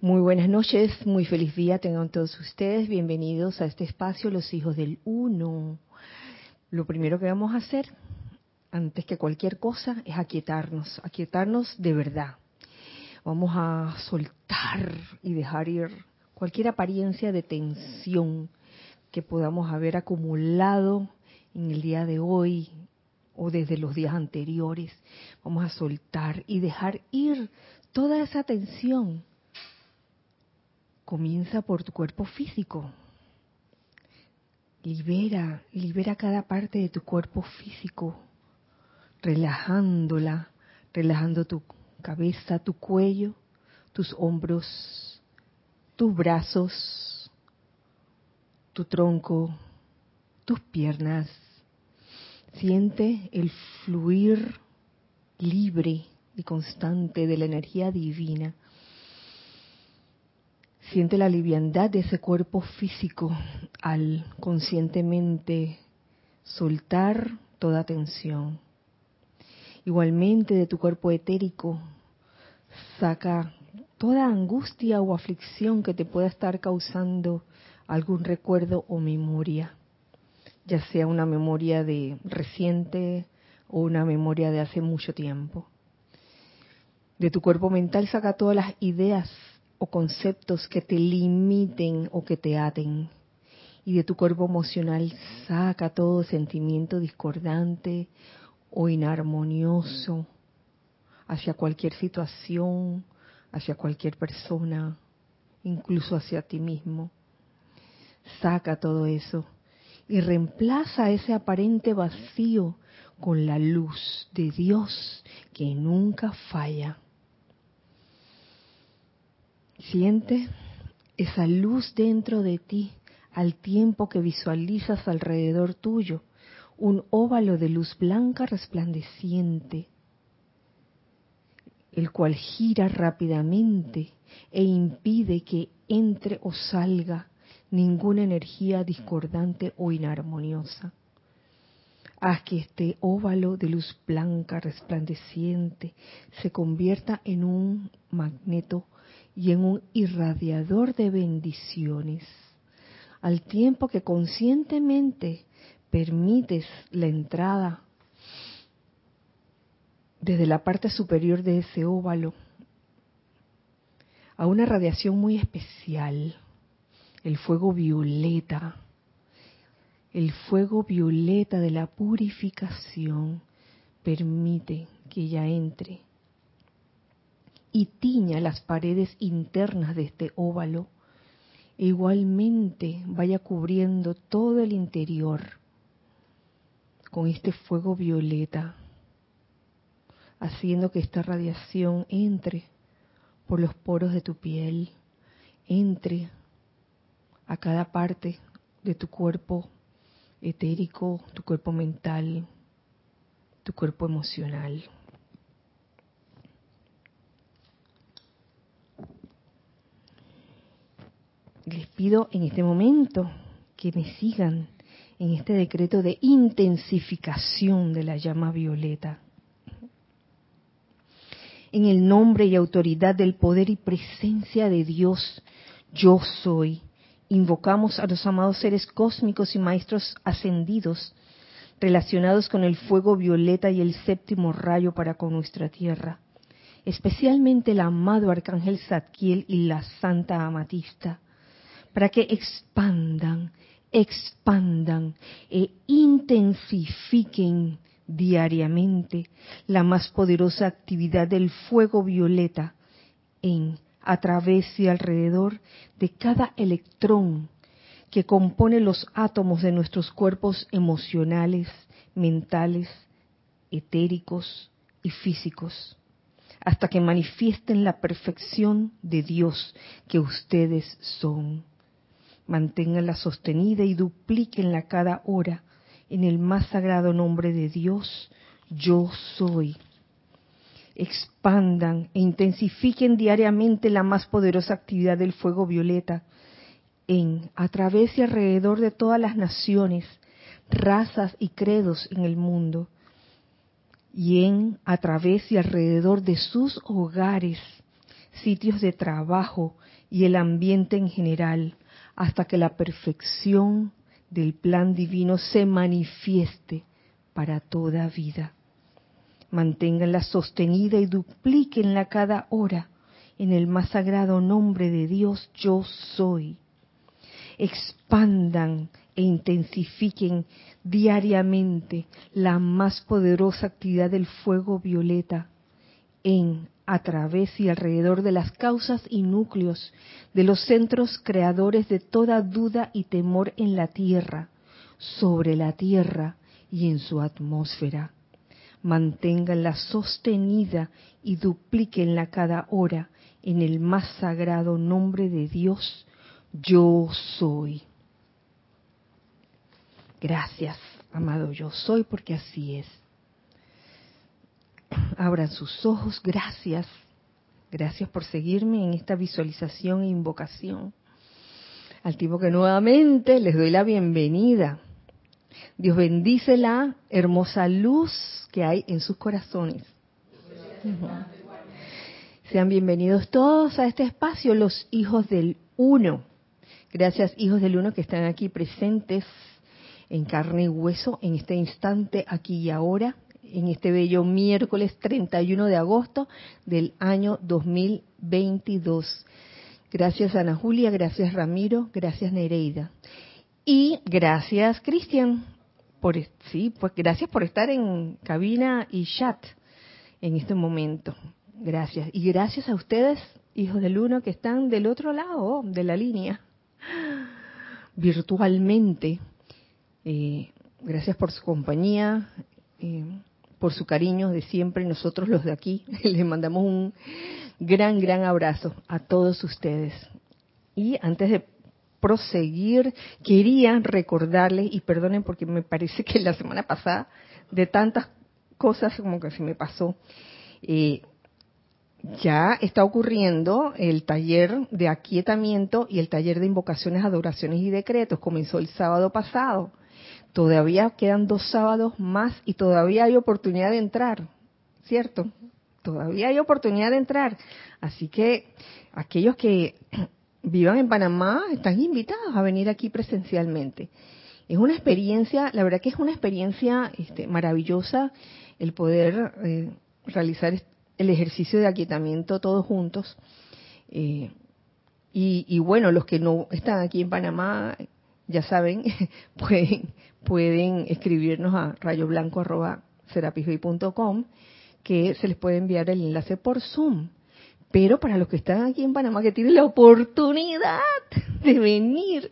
Muy buenas noches, muy feliz día tengan todos ustedes. Bienvenidos a este espacio, los hijos del uno. Lo primero que vamos a hacer, antes que cualquier cosa, es aquietarnos, aquietarnos de verdad. Vamos a soltar y dejar ir cualquier apariencia de tensión que podamos haber acumulado en el día de hoy o desde los días anteriores. Vamos a soltar y dejar ir toda esa tensión comienza por tu cuerpo físico. Libera, libera cada parte de tu cuerpo físico, relajándola, relajando tu cabeza, tu cuello, tus hombros, tus brazos, tu tronco, tus piernas. Siente el fluir libre y constante de la energía divina Siente la liviandad de ese cuerpo físico al conscientemente soltar toda tensión. Igualmente de tu cuerpo etérico, saca toda angustia o aflicción que te pueda estar causando algún recuerdo o memoria, ya sea una memoria de reciente o una memoria de hace mucho tiempo. De tu cuerpo mental saca todas las ideas o conceptos que te limiten o que te aten. Y de tu cuerpo emocional saca todo sentimiento discordante o inarmonioso hacia cualquier situación, hacia cualquier persona, incluso hacia ti mismo. Saca todo eso y reemplaza ese aparente vacío con la luz de Dios que nunca falla. Siente esa luz dentro de ti al tiempo que visualizas alrededor tuyo un óvalo de luz blanca resplandeciente, el cual gira rápidamente e impide que entre o salga ninguna energía discordante o inarmoniosa. Haz que este óvalo de luz blanca resplandeciente se convierta en un magneto y en un irradiador de bendiciones, al tiempo que conscientemente permites la entrada desde la parte superior de ese óvalo a una radiación muy especial, el fuego violeta, el fuego violeta de la purificación permite que ella entre y tiña las paredes internas de este óvalo e igualmente vaya cubriendo todo el interior con este fuego violeta, haciendo que esta radiación entre por los poros de tu piel, entre a cada parte de tu cuerpo etérico, tu cuerpo mental, tu cuerpo emocional. Les pido en este momento que me sigan en este decreto de intensificación de la llama violeta. En el nombre y autoridad del poder y presencia de Dios, yo soy. Invocamos a los amados seres cósmicos y maestros ascendidos relacionados con el fuego violeta y el séptimo rayo para con nuestra tierra, especialmente el amado arcángel Zadkiel y la santa amatista para que expandan, expandan e intensifiquen diariamente la más poderosa actividad del fuego violeta en, a través y alrededor de cada electrón que compone los átomos de nuestros cuerpos emocionales, mentales, etéricos y físicos, hasta que manifiesten la perfección de Dios que ustedes son manténganla sostenida y duplíquenla cada hora en el más sagrado nombre de Dios, yo soy. Expandan e intensifiquen diariamente la más poderosa actividad del fuego violeta en, a través y alrededor de todas las naciones, razas y credos en el mundo, y en, a través y alrededor de sus hogares, sitios de trabajo y el ambiente en general, hasta que la perfección del plan divino se manifieste para toda vida. Manténganla sostenida y duplíquenla cada hora en el más sagrado nombre de Dios yo soy. Expandan e intensifiquen diariamente la más poderosa actividad del fuego violeta en, a través y alrededor de las causas y núcleos de los centros creadores de toda duda y temor en la tierra, sobre la tierra y en su atmósfera. Manténganla sostenida y duplíquenla cada hora en el más sagrado nombre de Dios, yo soy. Gracias, amado yo soy, porque así es. Abran sus ojos, gracias. Gracias por seguirme en esta visualización e invocación. Al tipo que nuevamente les doy la bienvenida. Dios bendice la hermosa luz que hay en sus corazones. Sean bienvenidos todos a este espacio, los hijos del uno. Gracias, hijos del uno, que están aquí presentes en carne y hueso en este instante, aquí y ahora, en este bello miércoles 31 de agosto del año 2022. Gracias Ana Julia, gracias Ramiro, gracias Nereida. Y gracias Cristian, por sí, pues gracias por estar en cabina y chat en este momento. Gracias. Y gracias a ustedes, hijos del uno, que están del otro lado de la línea, virtualmente. Eh, gracias por su compañía, eh, por su cariño de siempre. Nosotros los de aquí les mandamos un gran, gran abrazo a todos ustedes. Y antes de proseguir, quería recordarles, y perdonen porque me parece que la semana pasada, de tantas cosas como que se me pasó, eh, ya está ocurriendo el taller de aquietamiento y el taller de invocaciones, adoraciones y decretos. Comenzó el sábado pasado. Todavía quedan dos sábados más y todavía hay oportunidad de entrar, ¿cierto? Todavía hay oportunidad de entrar. Así que aquellos que vivan en Panamá están invitados a venir aquí presencialmente. Es una experiencia, la verdad que es una experiencia este, maravillosa el poder eh, realizar el ejercicio de aquietamiento todos juntos. Eh, y, bueno, los que no están aquí en Panamá, ya saben, pueden, pueden escribirnos a rayoblanco.com que se les puede enviar el enlace por Zoom. Pero para los que están aquí en Panamá, que tienen la oportunidad de venir,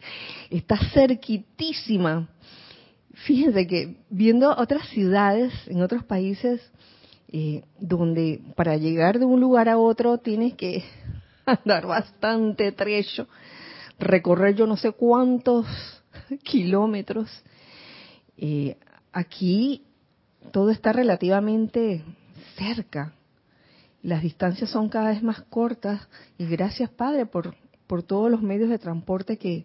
está cerquitísima. Fíjense que viendo otras ciudades en otros países, eh, donde para llegar de un lugar a otro tienes que andar bastante trecho, recorrer yo no sé cuántos kilómetros. Eh, aquí todo está relativamente cerca. Las distancias son cada vez más cortas y gracias Padre por, por todos los medios de transporte que,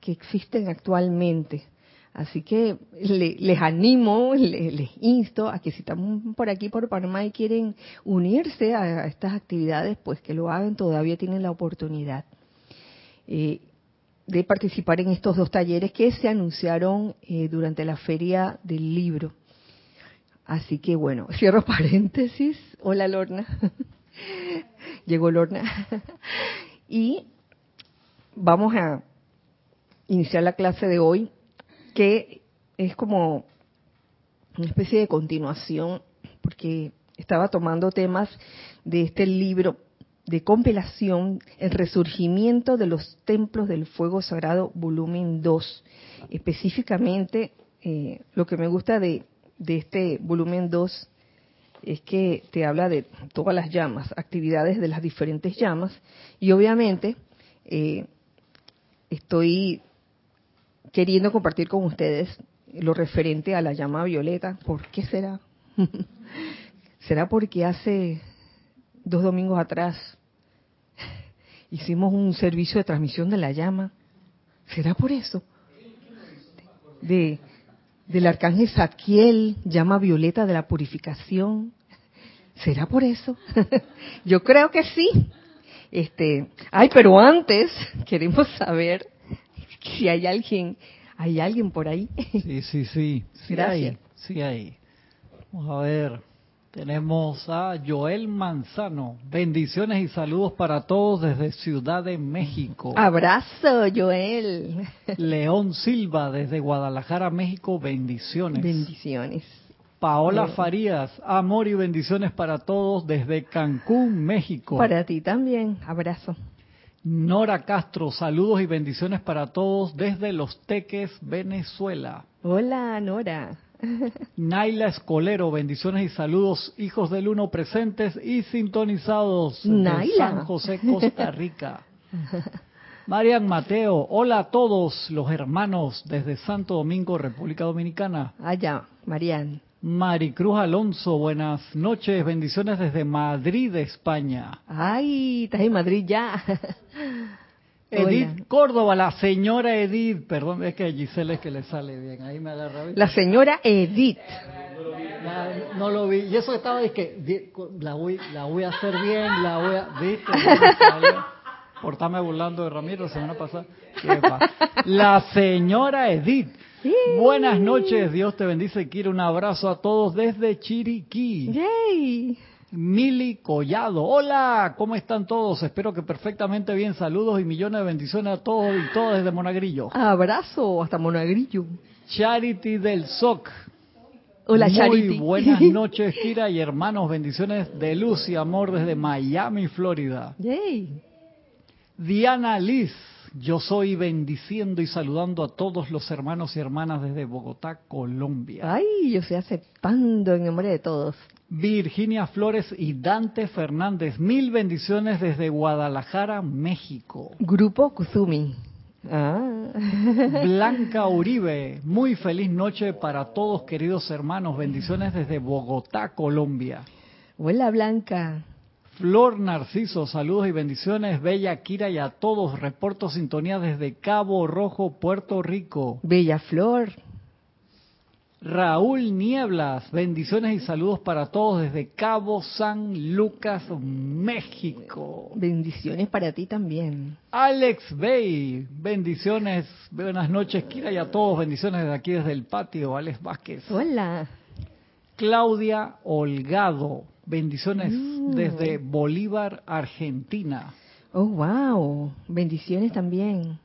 que existen actualmente. Así que les animo, les, insto a que si están por aquí, por Panamá y quieren unirse a, estas actividades, pues que lo hagan, todavía tienen la oportunidad eh, de participar en estos dos talleres que se anunciaron eh, durante la feria del libro. Así que bueno, cierro paréntesis. Hola Lorna. Llegó Lorna. y vamos a iniciar la clase de hoy que es como una especie de continuación, porque estaba tomando temas de este libro de compilación, El resurgimiento de los templos del fuego sagrado, volumen 2. Específicamente, eh, lo que me gusta de, este volumen 2 es que te habla de todas las llamas, actividades de las diferentes llamas, y obviamente eh, estoy queriendo compartir con ustedes lo referente a la llama violeta. ¿Por qué será? ¿Será porque hace dos domingos atrás hicimos un servicio de transmisión de la llama? ¿Será por eso? De, del arcángel Saquiel, llama violeta de la purificación. ¿Será por eso? Yo creo que sí. Este, ay, pero antes queremos saber si hay alguien, hay alguien por ahí. Sí, sí, sí. sí Gracias. Hay, sí hay. Vamos a ver. Tenemos a Joel Manzano. Bendiciones y saludos para todos desde Ciudad de México. Abrazo, Joel. León Silva desde Guadalajara, México. Bendiciones. Bendiciones. Paola Bien. Farías. Amor y bendiciones para todos desde Cancún, México. Para ti también, abrazo. Nora Castro. Saludos y bendiciones para todos desde Los Teques, Venezuela. Hola, Nora. Naila Escolero, bendiciones y saludos, hijos del uno presentes y sintonizados de Naila. San José, Costa Rica. Marian Mateo, hola a todos los hermanos desde Santo Domingo, República Dominicana. Allá, Marian. Maricruz Alonso, buenas noches, bendiciones desde Madrid, España. Ay, estás en Madrid ya. Edith Hola. Córdoba, la señora Edith, perdón, es que a Giselle es que le sale bien, ahí me agarra. La señora Edith. Ya, no lo vi. Y eso estaba de que la voy, la voy a hacer bien, la voy a. ¿Viste? Por estarme burlando de Ramiro la semana pasada. La señora Edith. Buenas noches, Dios te bendice. Quiero un abrazo a todos desde Chiriquí. Yay. Mili Collado. Hola, ¿cómo están todos? Espero que perfectamente bien. Saludos y millones de bendiciones a todos y todas desde Monagrillo. Abrazo hasta Monagrillo. Charity del SOC. Hola, Muy Charity. buenas noches, Kira y hermanos. Bendiciones de luz y amor desde Miami, Florida. Yay. Diana Liz, yo soy bendiciendo y saludando a todos los hermanos y hermanas desde Bogotá, Colombia. Ay, yo estoy aceptando en nombre de todos. Virginia Flores y Dante Fernández, mil bendiciones desde Guadalajara, México. Grupo Kuzumi. Ah. Blanca Uribe, muy feliz noche para todos queridos hermanos. Bendiciones desde Bogotá, Colombia. Hola, Blanca. Flor Narciso, saludos y bendiciones. Bella Kira y a todos. Reporto sintonía desde Cabo Rojo, Puerto Rico. Bella Flor. Raúl Nieblas, bendiciones y saludos para todos desde Cabo San Lucas, México. Bendiciones para ti también. Alex Bay, bendiciones, buenas noches Kira y a todos, bendiciones desde aquí desde el patio, Alex Vázquez. Hola. Claudia Holgado, bendiciones Mm. desde Bolívar, Argentina. Oh, wow. Bendiciones también.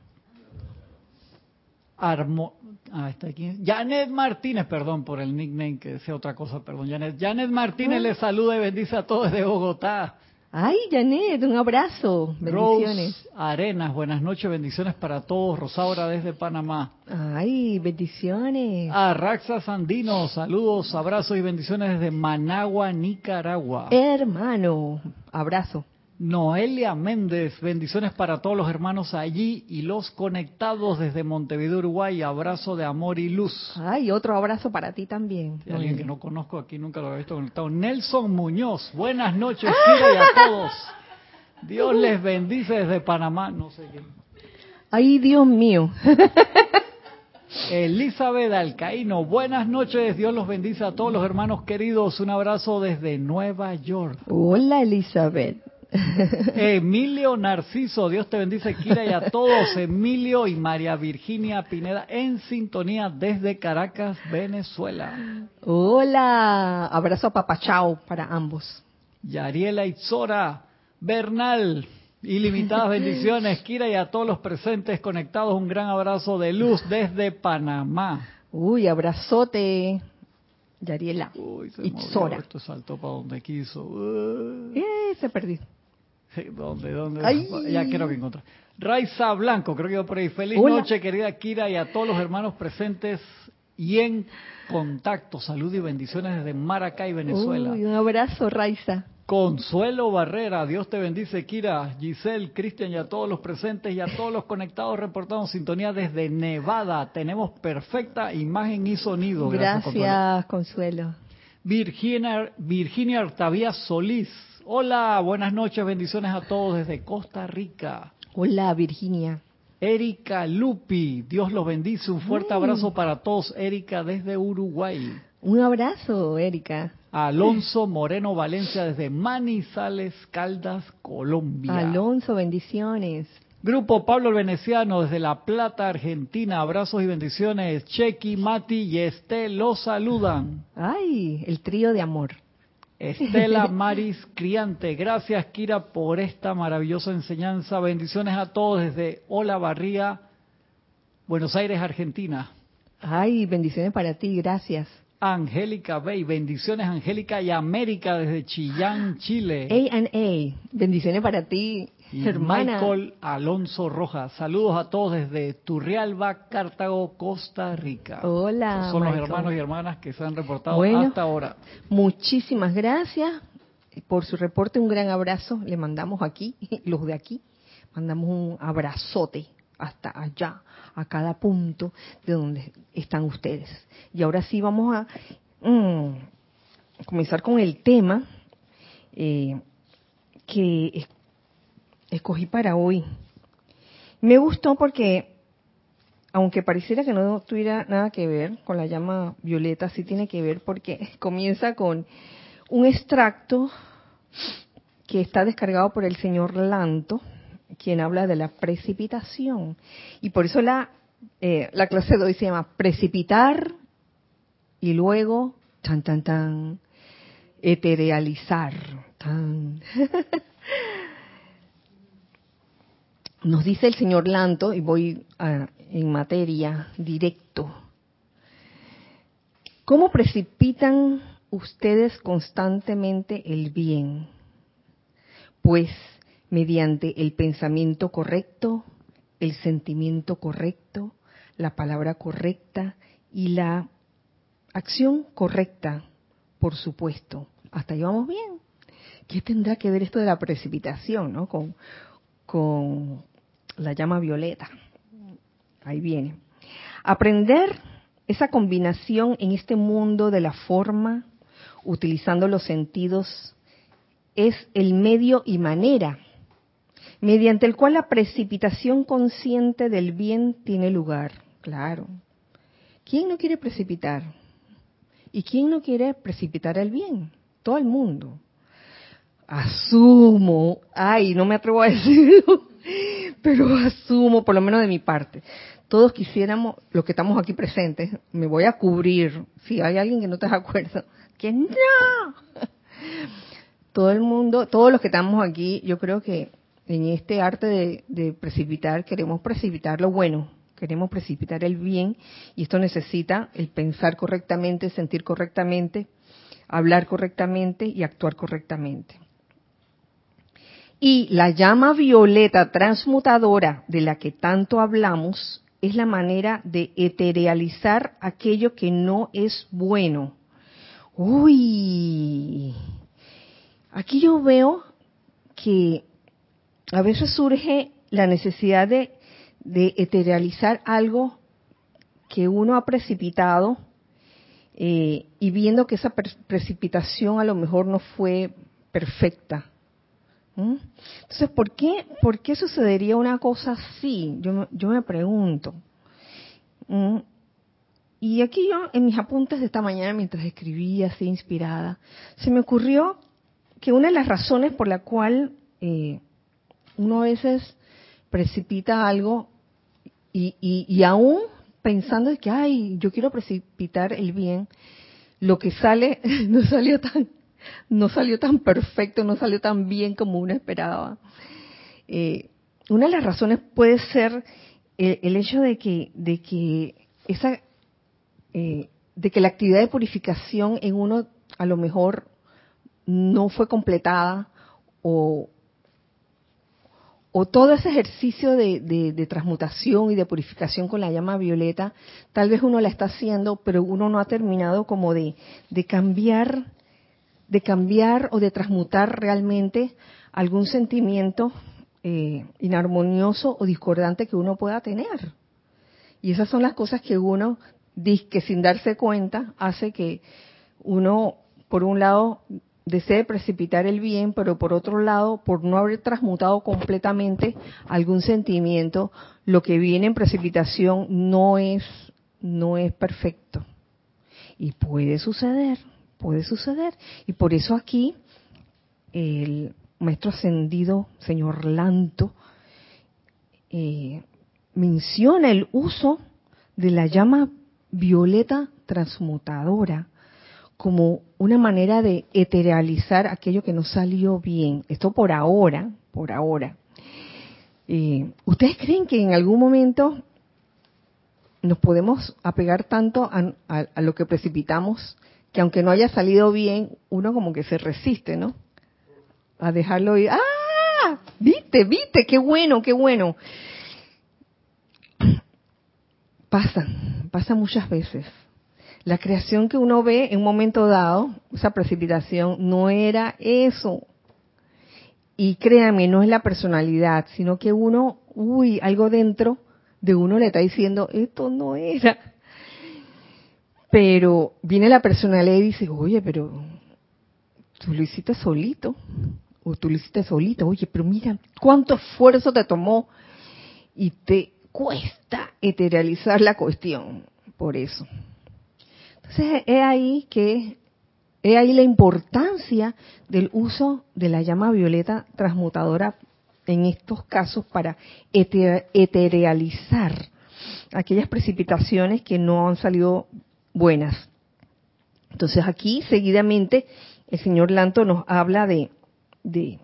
Armo, ah, está aquí. Janet Martínez, perdón por el nickname que sea otra cosa, perdón. Janet, Janet Martínez Ah. les saluda y bendice a todos desde Bogotá. Ay, Janet, un abrazo. Bendiciones. Rose Arenas, buenas noches, bendiciones para todos. Rosaura desde Panamá. Ay, bendiciones. Arraxa Sandino, saludos, abrazos y bendiciones desde Managua, Nicaragua. Hermano, abrazo. Noelia Méndez, bendiciones para todos los hermanos allí y los conectados desde Montevideo, Uruguay. Abrazo de amor y luz. Ay, otro abrazo para ti también. Y alguien que no conozco aquí, nunca lo había visto conectado. Nelson Muñoz, buenas noches, Kira, y a todos. Dios les bendice desde Panamá, no sé quién. Ay, Dios mío. Elizabeth Alcaíno, buenas noches, Dios los bendice a todos los hermanos queridos. Un abrazo desde Nueva York. Hola, Elizabeth. Emilio Narciso, Dios te bendice, Kira, y a todos. Emilio y María Virginia Pineda en sintonía desde Caracas, Venezuela. Hola. Abrazo a papachao para ambos. Yariela Itzora, Bernal, ilimitadas bendiciones, Kira, y a todos los presentes conectados. Un gran abrazo de luz desde Panamá. Uy, abrazote. Yariela. Uy, se Itzora. movió, esto saltó para donde quiso. Eh, se perdió. Sí, ¿Dónde, dónde? Ay. Ya creo que encontré. Raiza Blanco, creo que iba por ahí. Feliz Hola. noche, querida Kira, y a todos los hermanos presentes y en contacto. Salud y bendiciones desde Maracay, Venezuela. Uy, un abrazo, Raiza. Consuelo Barrera, Dios te bendice, Kira, Giselle, Cristian y a todos los presentes y a todos los conectados reportamos sintonía desde Nevada. Tenemos perfecta imagen y sonido. Gracias, Consuelo. Virginia, Virginia Artavía Solís. Hola, buenas noches, bendiciones a todos desde Costa Rica. Hola, Virginia. Erika Lupi, Dios los bendice. Un fuerte Mm. abrazo para todos, Erika, desde Uruguay. Un abrazo, Erika. Alonso Moreno Valencia desde Manizales, Caldas, Colombia. Alonso, bendiciones. Grupo Pablo el Veneciano desde La Plata, Argentina. Abrazos y bendiciones. Chequi, Mati y Esté los saludan. Ay, el trío de amor. Estela Maris Criante. Gracias, Kira, por esta maravillosa enseñanza. Bendiciones a todos desde Hola Barría, Buenos Aires, Argentina. Ay, bendiciones para ti, gracias. Angélica Bey, bendiciones Angélica y América desde Chillán, Chile. A and A, bendiciones para ti, Y hermana. Michael Alonso Rojas, saludos a todos desde Turrialba, Cartago, Costa Rica. Hola, son los hermanos y hermanas que se han reportado Bueno. hasta ahora. Muchísimas gracias por su reporte, un gran abrazo. Le mandamos aquí, los de aquí, mandamos un abrazote hasta allá, a cada punto de donde están ustedes. Y ahora sí vamos a mm, comenzar con el tema eh, que es- escogí para hoy. Me gustó porque, aunque pareciera que no tuviera nada que ver con la llama violeta, sí tiene que ver porque comienza con un extracto que está descargado por el señor Lanto, quien habla de la precipitación. Y por eso la, eh, la clase de hoy se llama precipitar y luego, tan, tan, tan, eterealizar. Tan. Nos dice el señor Lanto, y voy a- en materia directo, ¿cómo precipitan ustedes constantemente el bien? Pues mediante el pensamiento correcto, el sentimiento correcto, la palabra correcta y la acción correcta, por supuesto. Hasta ahí vamos bien. ¿Qué tendrá que ver esto de la precipitación, no? Con, con la llama violeta. Ahí viene. Aprender esa combinación en este mundo de la forma, utilizando los sentidos, es el medio y manera mediante el cual la precipitación consciente del bien tiene lugar. Claro. ¿Quién no quiere precipitar? ¿Y quién no quiere precipitar el bien? Todo el mundo. Asumo, ay, no me atrevo a decirlo, pero asumo, por lo menos de mi parte. Todos quisiéramos, los que estamos aquí presentes, me voy a cubrir, si hay alguien que no de acuerdo, que no. Todo el mundo, todos los que estamos aquí, yo creo que en este arte de, de precipitar, queremos precipitar lo bueno, queremos precipitar el bien, y esto necesita el pensar correctamente, sentir correctamente, hablar correctamente y actuar correctamente. Y la llama violeta transmutadora de la que tanto hablamos es la manera de eterealizar aquello que no es bueno. Uy, aquí yo veo que a veces surge la necesidad de, eterealizar algo que uno ha precipitado eh, y viendo que esa pre- precipitación a lo mejor no fue perfecta. ¿Mm? Entonces, ¿por qué, ¿por qué sucedería una cosa así? Yo, me- yo me pregunto. ¿Mm? Y aquí yo, en mis apuntes de esta mañana, mientras escribía así inspirada, se me ocurrió que una de las razones por la cual eh, uno a veces precipita algo y, y, y aún pensando que, ay, yo quiero precipitar el bien, lo que sale no salió tan, no salió tan perfecto, no salió tan bien como uno esperaba. Eh, una de las razones puede ser el, hecho de que, de que esa, eh, de que la actividad de purificación en uno a lo mejor no fue completada o, o todo ese ejercicio de, de- de transmutación y de purificación con la llama violeta, tal vez uno la está haciendo, pero uno no ha terminado como de, de cambiar, de cambiar o de transmutar realmente algún sentimiento eh, inarmonioso o discordante que uno pueda tener. Y esas son las cosas que uno, que sin darse cuenta, hace que uno, por un lado, desee precipitar el bien, pero por otro lado, por no haber transmutado completamente algún sentimiento, lo que viene en precipitación no es, no es perfecto. Y puede suceder, puede suceder. Y por eso aquí el maestro ascendido, señor Lanto, eh, menciona el uso de la llama violeta transmutadora como una manera de eterealizar aquello que no salió bien. Esto por ahora, por ahora. Eh, ¿Ustedes creen que en algún momento nos podemos apegar tanto a, a, lo que precipitamos que aunque no haya salido bien, uno como que se resiste, ¿no? A dejarlo ir. ¡Ah! ¿Viste? ¿Viste? ¡Qué bueno! ¡Qué bueno! Pasa, pasa muchas veces. La creación que uno ve en un momento dado, esa precipitación, no era eso. Y créanme, no es la personalidad, sino que uno, uy, algo dentro de uno le está diciendo, esto no era. Pero viene la personalidad y dice, oye, pero tú lo hiciste solito, o tú lo hiciste solito, oye, pero mira, cuánto esfuerzo te tomó y te cuesta eterealizar la cuestión por eso. Entonces, es ahí que, es ahí la importancia del uso de la llama violeta transmutadora en estos casos para eterealizar aquellas precipitaciones que no han salido buenas. Entonces aquí seguidamente el señor Lanto nos habla de, de,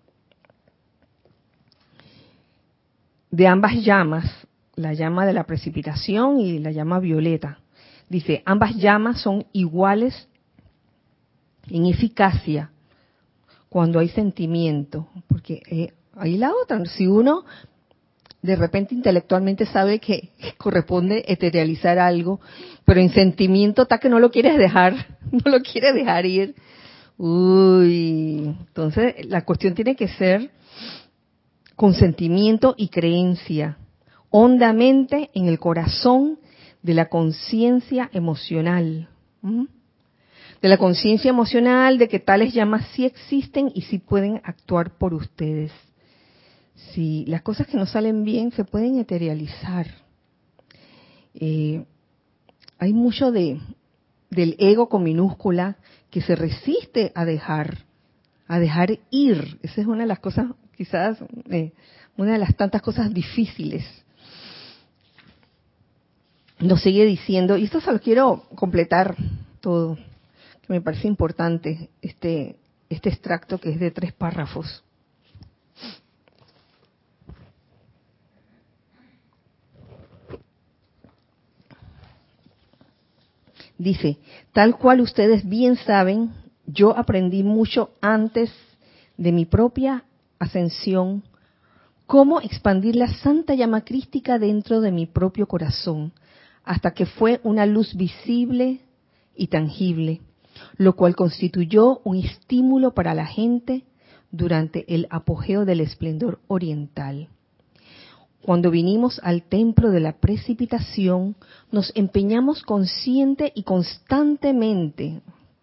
ambas llamas, la llama de la precipitación y la llama violeta. Dice, ambas llamas son iguales en eficacia cuando hay sentimiento, porque eh, ahí la otra, si uno de repente intelectualmente sabe que corresponde eterealizar algo, pero en sentimiento está que no lo quieres dejar, no lo quieres dejar ir. Uy, entonces la cuestión tiene que ser con sentimiento y creencia, hondamente en el corazón de la conciencia emocional. De la conciencia emocional de que tales llamas sí existen y sí pueden actuar por ustedes. Si las cosas que no salen bien se pueden eterializar. Eh, hay mucho de del ego con minúscula que se resiste a dejar, a dejar ir. Esa es una de las cosas, quizás, eh, una de las tantas cosas difíciles nos sigue diciendo, y esto se lo quiero completar todo, que me parece importante, este, este extracto que es de tres párrafos. Dice, tal cual ustedes bien saben, yo aprendí mucho antes de mi propia ascensión cómo expandir la santa llama crística dentro de mi propio corazón hasta que fue una luz visible y tangible, lo cual constituyó un estímulo para la gente durante el apogeo del esplendor oriental. Cuando vinimos al templo de la precipitación, nos empeñamos consciente y constantemente,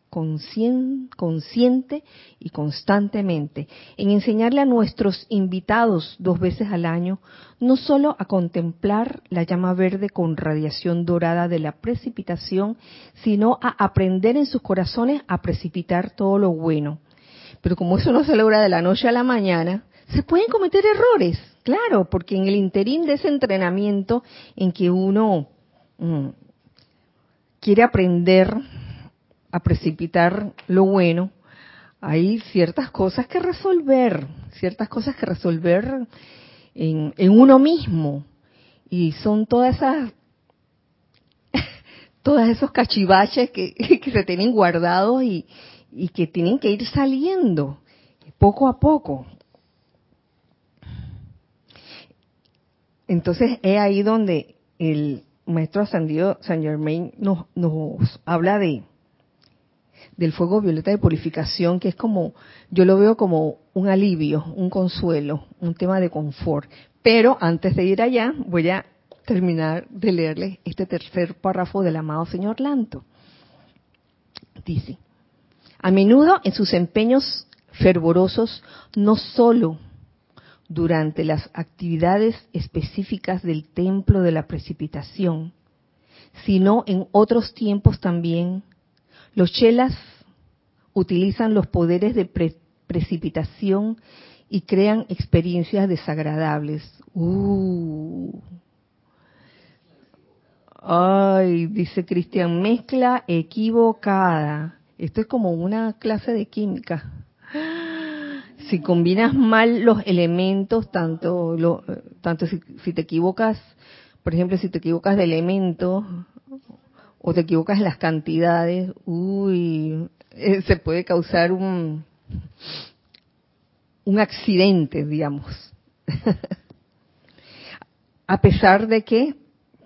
consciente y constantemente en enseñarle a nuestros invitados dos veces al año no solo a contemplar la llama verde con radiación dorada de la precipitación, sino a aprender en sus corazones a precipitar todo lo bueno. Pero como eso no se logra de la noche a la mañana, se pueden cometer errores, claro, porque en el interín de ese entrenamiento en que uno mm, quiere aprender a precipitar lo bueno, hay ciertas cosas que resolver, ciertas cosas que resolver en, uno mismo. Y son todas esas, todos esos cachivaches que, se tienen guardados y, y que tienen que ir saliendo poco a poco. Entonces es ahí donde el maestro ascendido San Germain nos, nos habla de, del fuego violeta de purificación, que es como, yo lo veo como un alivio, un consuelo, un tema de confort. Pero antes de ir allá, voy a terminar de leerles este tercer párrafo del amado señor Lanto. Dice, a menudo en sus empeños fervorosos, no solo durante las actividades específicas del templo de la precipitación, sino en otros tiempos también, los chelas utilizan los poderes de precipitación y crean experiencias desagradables. Uh. Ay, dice Cristian, mezcla equivocada. Esto es como una clase de química. Si combinas mal los elementos, tanto, lo, tanto si, te equivocas, por ejemplo, si te equivocas de elemento o te equivocas en las cantidades, uy, eh, se puede causar un, un accidente, digamos. A pesar de que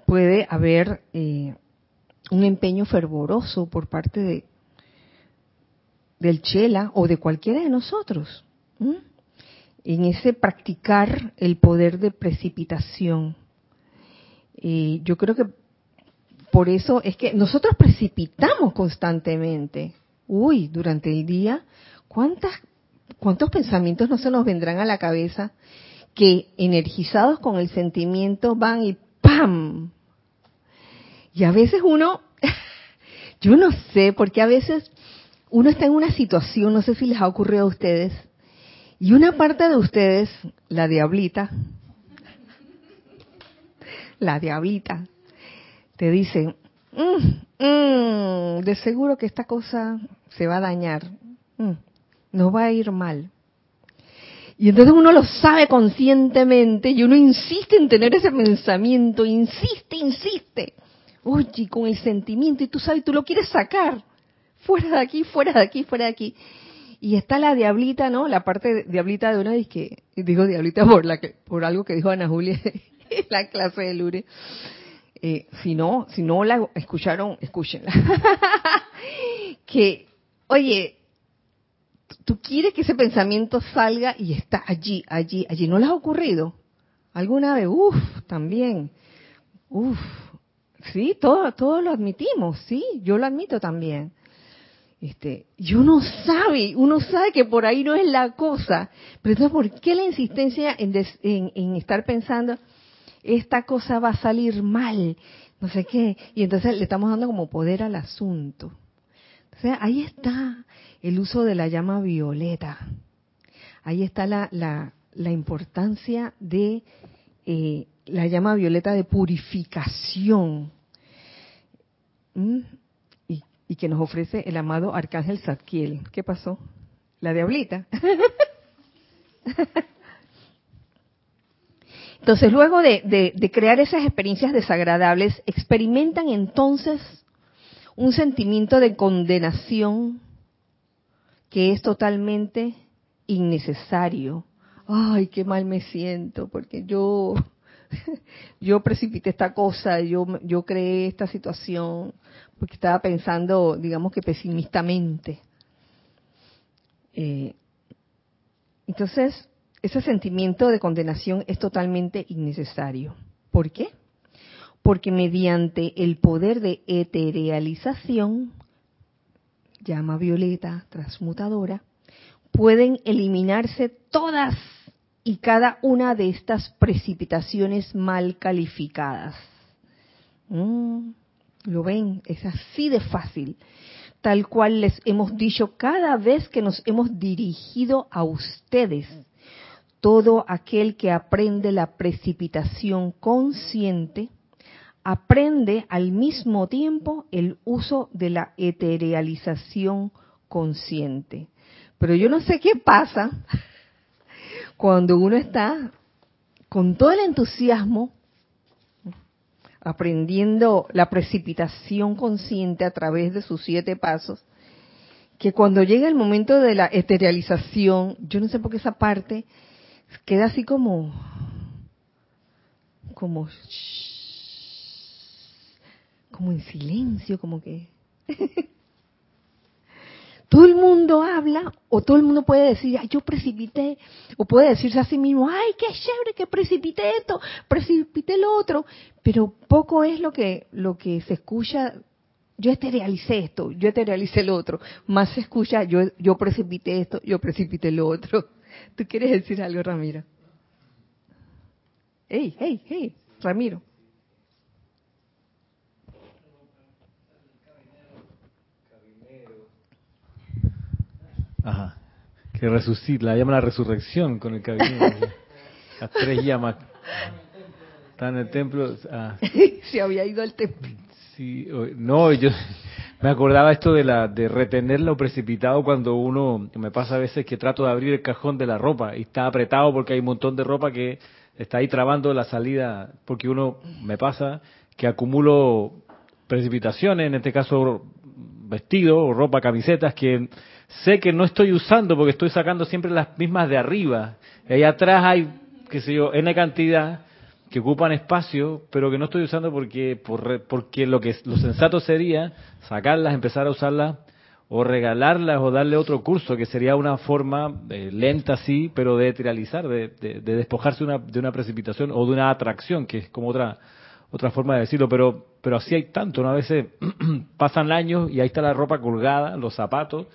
puede haber eh, un empeño fervoroso por parte de del chela o de cualquiera de nosotros en ese practicar el poder de precipitación. Y yo creo que por eso es que nosotros precipitamos constantemente. Uy, durante el día, ¿cuántas, ¿cuántos pensamientos no se nos vendrán a la cabeza que energizados con el sentimiento van y ¡pam! Y a veces uno, yo no sé, porque a veces uno está en una situación, no sé si les ha ocurrido a ustedes, y una parte de ustedes, la diablita, la diablita, te dice, mm, mm, de seguro que esta cosa se va a dañar, mm, no va a ir mal. Y entonces uno lo sabe conscientemente y uno insiste en tener ese pensamiento, insiste, insiste. Oye, con el sentimiento y tú sabes, tú lo quieres sacar. Fuera de aquí, fuera de aquí, fuera de aquí. Y está la diablita, ¿no? La parte diablita de una que digo diablita por la que, por algo que dijo Ana Julia en la clase de Lure. Eh, si no, si no la escucharon, escúchenla. que, oye, tú quieres que ese pensamiento salga y está allí, allí, allí. ¿No les ha ocurrido? ¿Alguna vez? Uf, también. Uf, sí, todo, todos lo admitimos, sí, yo lo admito también. Este, y uno sabe, uno sabe que por ahí no es la cosa, pero entonces ¿por qué la insistencia en, en, estar pensando, esta cosa va a salir mal, no sé qué, y entonces le estamos dando como poder al asunto. Entonces ahí está el uso de la llama violeta, ahí está la, la, la importancia de eh, la llama violeta de purificación. ¿Mm? Y que nos ofrece el amado Arcángel Zadkiel. ¿Qué pasó? La diablita. Entonces, luego de, de, crear esas experiencias desagradables, experimentan entonces un sentimiento de condenación que es totalmente innecesario. Ay, qué mal me siento, porque yo, yo precipité esta cosa, yo, yo creé esta situación, porque estaba pensando, digamos que pesimistamente. Eh, entonces, ese sentimiento de condenación es totalmente innecesario. ¿Por qué? Porque mediante el poder de eterealización, llama violeta transmutadora, pueden eliminarse todas y cada una de estas precipitaciones mal calificadas. Mm. Lo ven, es así de fácil. Tal cual les hemos dicho cada vez que nos hemos dirigido a ustedes. Todo aquel que aprende la precipitación consciente, aprende al mismo tiempo el uso de la eterealización consciente. Pero yo no sé qué pasa cuando uno está con todo el entusiasmo aprendiendo la precipitación consciente a través de sus siete pasos, que cuando llega el momento de la eterialización, yo no sé por qué esa parte queda así como, como, como en silencio, como que todo el mundo habla o todo el mundo puede decir, ay, yo precipité, o puede decirse a sí mismo, ay, qué chévere que precipité esto, precipité lo otro, pero poco es lo que, lo que se escucha, yo realicé esto, yo realicé lo otro, más se escucha, yo, yo precipité esto, yo precipité lo otro. ¿Tú quieres decir algo, Ramiro? Hey, hey, hey, Ramiro. Ajá. Que resucita, la llama la resurrección con el cabello. Las tres llamas. Están en el templo. Ah. Se había ido al templo. Sí, no, yo me acordaba esto de la de retener lo precipitado cuando uno me pasa a veces que trato de abrir el cajón de la ropa y está apretado porque hay un montón de ropa que está ahí trabando la salida porque uno me pasa que acumulo precipitaciones, en este caso vestido, ropa, camisetas que sé que no estoy usando porque estoy sacando siempre las mismas de arriba. Y ahí atrás hay, qué sé yo, N cantidad que ocupan espacio, pero que no estoy usando porque por, porque lo que lo sensato sería sacarlas, empezar a usarlas o regalarlas o darle otro curso, que sería una forma eh, lenta sí, pero de trializar, de, de, despojarse una, de una precipitación o de una atracción, que es como otra otra forma de decirlo, pero pero así hay tanto, ¿no? A veces pasan años y ahí está la ropa colgada, los zapatos,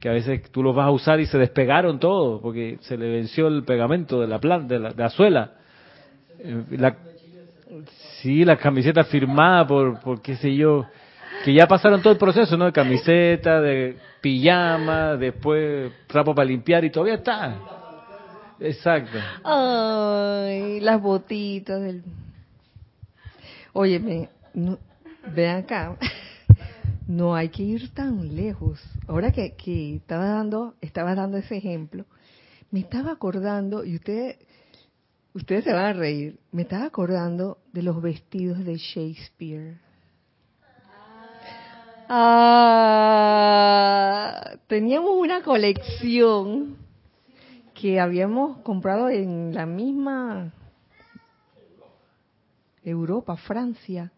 que a veces tú los vas a usar y se despegaron todos porque se le venció el pegamento de la planta, de la, la suela eh, la, sí, las camisetas firmadas por, por qué sé yo, que ya pasaron todo el proceso, ¿no? De camiseta, de pijama, después trapo para limpiar y todavía está. Exacto. Ay, las botitas del... Óyeme, no, ven acá, no hay que ir tan lejos. Ahora que, que estaba dando, estaba dando ese ejemplo, me estaba acordando, y usted Ustedes se van a reír. Me estaba acordando de los vestidos de Shakespeare. Ah, teníamos una colección que habíamos comprado en la misma Europa, Francia,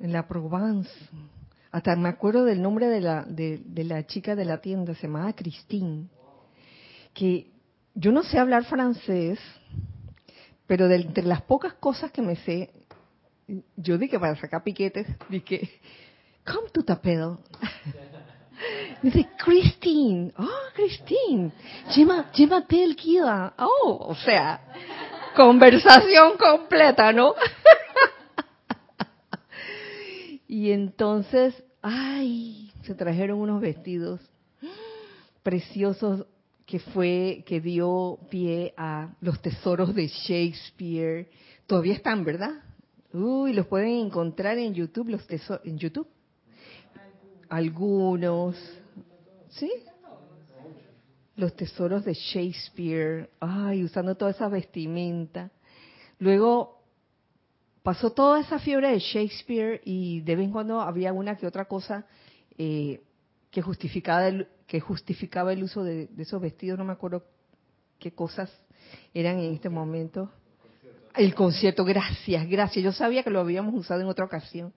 en la Provence. Hasta me acuerdo del nombre de la, de, de la chica de la tienda, se llamaba Christine, que yo no sé hablar francés, pero de entre las pocas cosas que me sé, yo dije para sacar piquetes, dije, come to t'appelles. dice, Christine, oh, Christine, je m'appelle Kira. Oh, o sea, conversación completa, ¿no? y entonces, ay, se trajeron unos vestidos preciosos que fue, que dio pie a los tesoros de Shakespeare. Todavía están, ¿verdad? Uy, los pueden encontrar en YouTube, los tesoros, en YouTube. Algunos, ¿sí? Los tesoros de Shakespeare, ay, usando toda esa vestimenta. Luego pasó toda esa fiebre de Shakespeare y de vez en cuando había una que otra cosa eh, que justificaba el, que justificaba el uso de, esos vestidos, no me acuerdo qué cosas eran en este momento. El concierto, gracias, gracias. Yo sabía que lo habíamos usado en otra ocasión.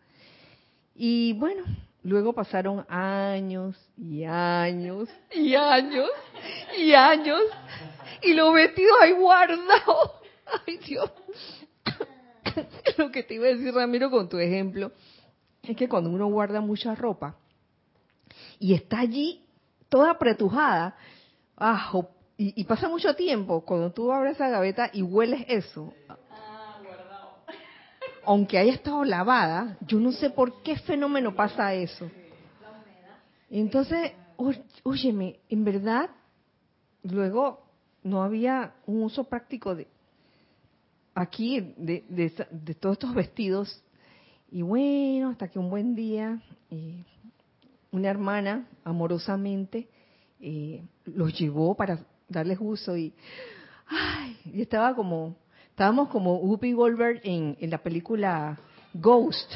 Y bueno, luego pasaron años y años y años y años y los vestidos ahí guardados. Ay Dios. Lo que te iba a decir Ramiro con tu ejemplo es que cuando uno guarda mucha ropa y está allí toda apretujada, ah, y, pasa mucho tiempo cuando tú abres esa gaveta y hueles eso. Aunque haya estado lavada, yo no sé por qué fenómeno pasa eso. Entonces, óyeme, en verdad, luego no había un uso práctico de aquí de, de, todos estos vestidos. Y bueno, hasta que un buen día, eh, una hermana amorosamente eh, los llevó para darles uso y, ay, y estaba como, estábamos como Whoopi Goldberg en, en la película Ghost,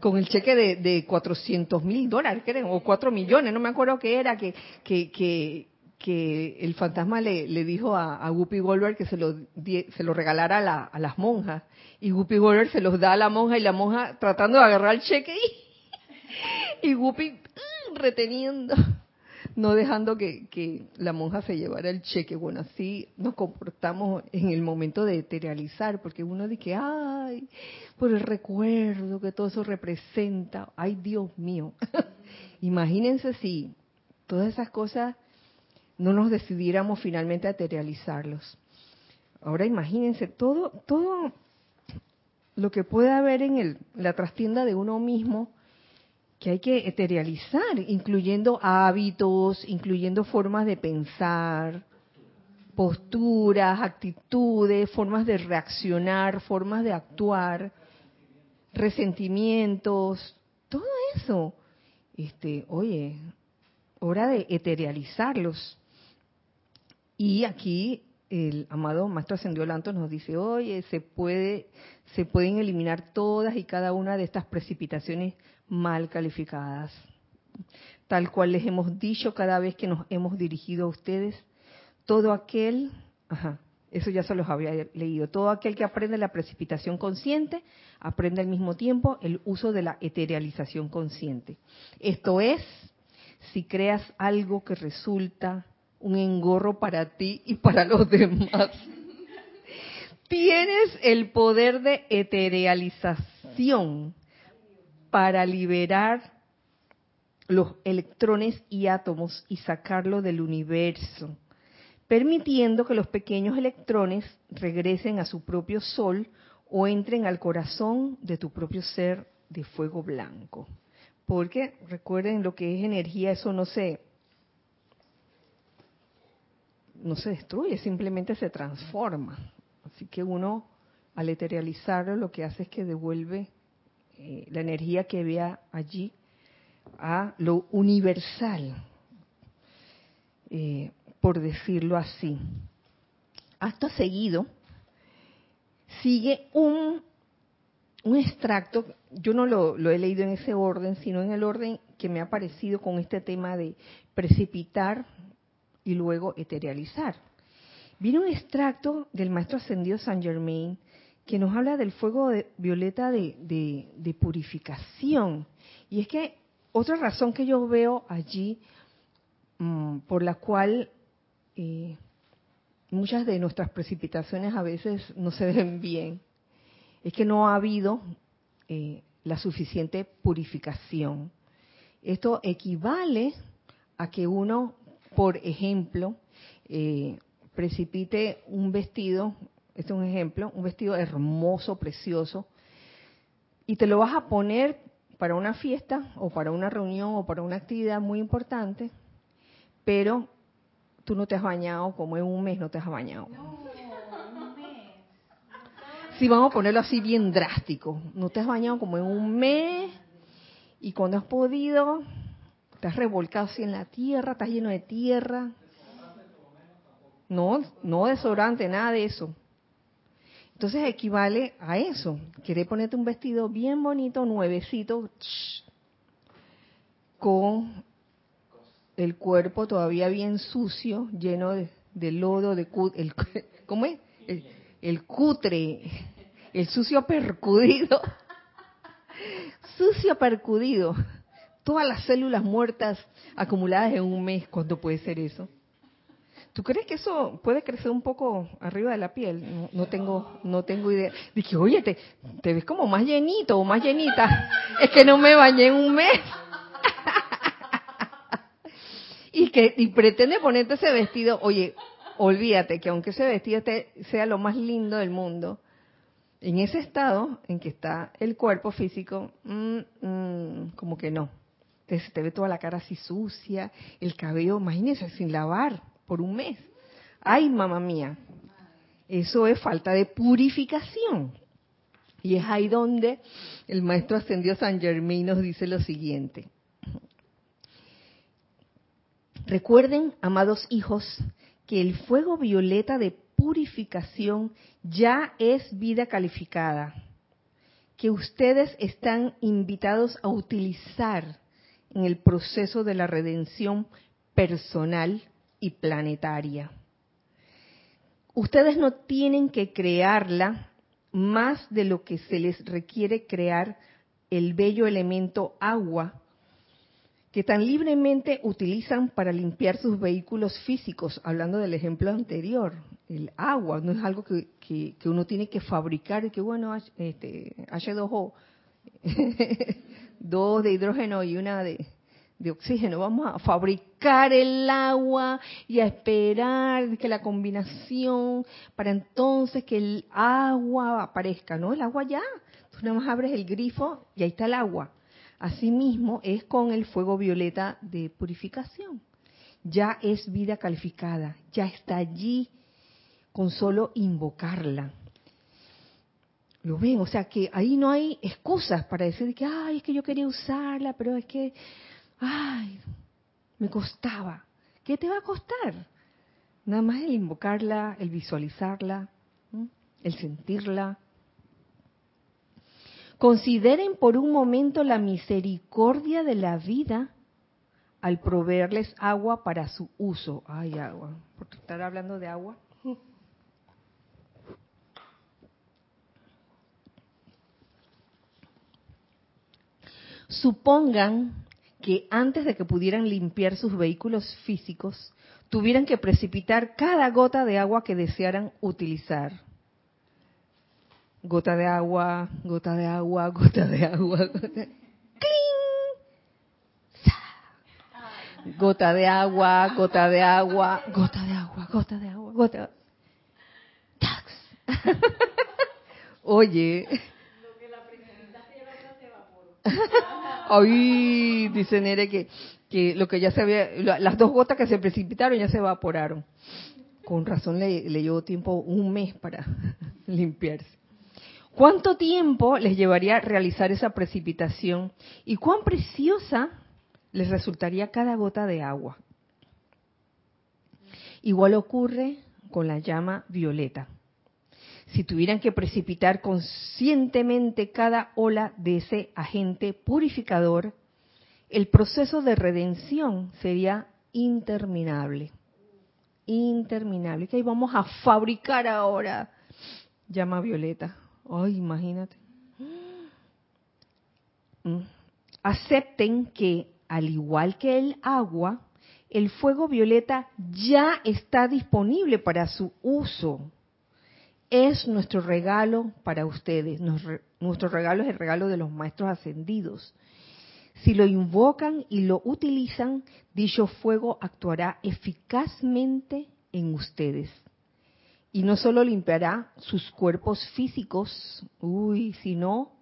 con el cheque de, de 400 mil dólares, o 4 millones, no me acuerdo qué era, que, que, que, que el fantasma le, dijo a, a Whoopi Goldberg que se lo, se lo regalara a, la, a las monjas. Y Whoopi Goldberg se los da a la monja y la monja tratando de agarrar el cheque y y Guppy mm, reteniendo, no dejando que, que, la monja se llevara el cheque. Bueno, así nos comportamos en el momento de eterializar, porque uno dice, ay, por el recuerdo que todo eso representa, ay Dios mío. Imagínense si todas esas cosas no nos decidiéramos finalmente a eterializarlos. Ahora imagínense todo, todo lo que puede haber en el, la trastienda de uno mismo que hay que eterializar, incluyendo hábitos, incluyendo formas de pensar, posturas, actitudes, formas de reaccionar, formas de actuar, resentimientos, todo eso. Este, oye, hora de eterializarlos. Y aquí el amado Maestro Ascendió Lanto nos dice, oye, se puede, se pueden eliminar todas y cada una de estas precipitaciones mal calificadas. Tal cual les hemos dicho cada vez que nos hemos dirigido a ustedes, todo aquel, ajá, eso ya se los había leído, todo aquel que aprende la precipitación consciente, aprende al mismo tiempo el uso de la eterialización consciente. Esto es, si creas algo que resulta un engorro para ti y para los demás. Tienes el poder de eterialización para liberar los electrones y átomos y sacarlo del universo, permitiendo que los pequeños electrones regresen a su propio sol o entren al corazón de tu propio ser de fuego blanco. Porque recuerden lo que es energía, eso no se no se destruye, simplemente se transforma. Así que uno, al eterializarlo, lo que hace es que devuelve eh, la energía que vea allí a lo universal, eh, por decirlo así. Hasta seguido, sigue un, un extracto, yo no lo, lo he leído en ese orden, sino en el orden que me ha parecido con este tema de precipitar y luego eterializar. Viene un extracto del maestro ascendido Saint Germain que nos habla del fuego violeta de, purificación. Y es que otra razón que yo veo allí mm, por la cual eh, muchas de nuestras precipitaciones a veces no se ven bien es que no ha habido eh, la suficiente purificación. Esto equivale a que uno por ejemplo, eh, precipite un vestido, este es un ejemplo, un vestido hermoso, precioso, y te lo vas a poner para una fiesta o para una reunión o para una actividad muy importante, pero tú no te has bañado como en un mes no te has bañado. Si vamos a ponerlo así bien drástico, no te has bañado como en un mes y cuando has podido Estás revolcado así en la tierra, estás lleno de tierra. No, no desodorante, nada de eso. Entonces equivale a eso. Quieres ponerte un vestido bien bonito, nuevecito, con el cuerpo todavía bien sucio, lleno de, lodo, de el, ¿cómo es? El, el cutre, el sucio percudido, sucio percudido todas las células muertas acumuladas en un mes, ¿cuánto puede ser eso? ¿Tú crees que eso puede crecer un poco arriba de la piel? No, tengo, no tengo idea. Dije, oye, te, te, ves como más llenito o más llenita. Es que no me bañé en un mes. y que y pretende ponerte ese vestido. Oye, olvídate que aunque ese vestido sea lo más lindo del mundo, en ese estado en que está el cuerpo físico, mm, mm, como que no se te ve toda la cara así sucia, el cabello, imagínese, sin lavar por un mes. Ay, mamá mía, eso es falta de purificación. Y es ahí donde el maestro ascendió San Germain nos dice lo siguiente. Recuerden, amados hijos, que el fuego violeta de purificación ya es vida calificada, que ustedes están invitados a utilizar en el proceso de la redención personal y planetaria. Ustedes no tienen que crearla más de lo que se les requiere crear el bello elemento agua que tan libremente utilizan para limpiar sus vehículos físicos, hablando del ejemplo anterior. El agua no es algo que, uno tiene que fabricar y que, bueno, este, H2O dos de hidrógeno y una de, oxígeno. Vamos a fabricar el agua y a esperar que la combinación para entonces que el agua aparezca. No, el agua ya. Tú nada más abres el grifo y ahí está el agua. Asimismo es con el fuego violeta de purificación. Ya es vida calificada, ya está allí con solo invocarla. Lo ven, o sea que ahí no hay excusas para decir que, ay, es que yo quería usarla, pero es que, ay, me costaba. ¿Qué te va a costar? Nada más el invocarla, el visualizarla, el sentirla. Consideren por un momento la misericordia de la vida al proveerles agua para su uso. Ay, agua. Por estar hablando de agua. Supongan que antes de que pudieran limpiar sus vehículos físicos, tuvieran que precipitar cada gota de agua que desearan utilizar. Gota de agua, gota de agua, gota de agua. Gota de... Gota de agua, gota de agua, gota de agua, gota de agua, gota. Tax. Oye. Ay, dice Nere que, que lo que ya se había, las dos gotas que se precipitaron ya se evaporaron. Con razón le, le llevó tiempo, un mes para limpiarse. ¿Cuánto tiempo les llevaría realizar esa precipitación? ¿Y cuán preciosa les resultaría cada gota de agua? Igual ocurre con la llama violeta si tuvieran que precipitar conscientemente cada ola de ese agente purificador, el proceso de redención sería interminable. Interminable. Que vamos a fabricar ahora llama violeta. Ay, imagínate. Mm. Acepten que, al igual que el agua, el fuego violeta ya está disponible para su uso es nuestro regalo para ustedes. nuestro regalo es el regalo de los maestros ascendidos. Si lo invocan y lo utilizan, dicho fuego actuará eficazmente en ustedes. Y no solo limpiará sus cuerpos físicos, uy, sino,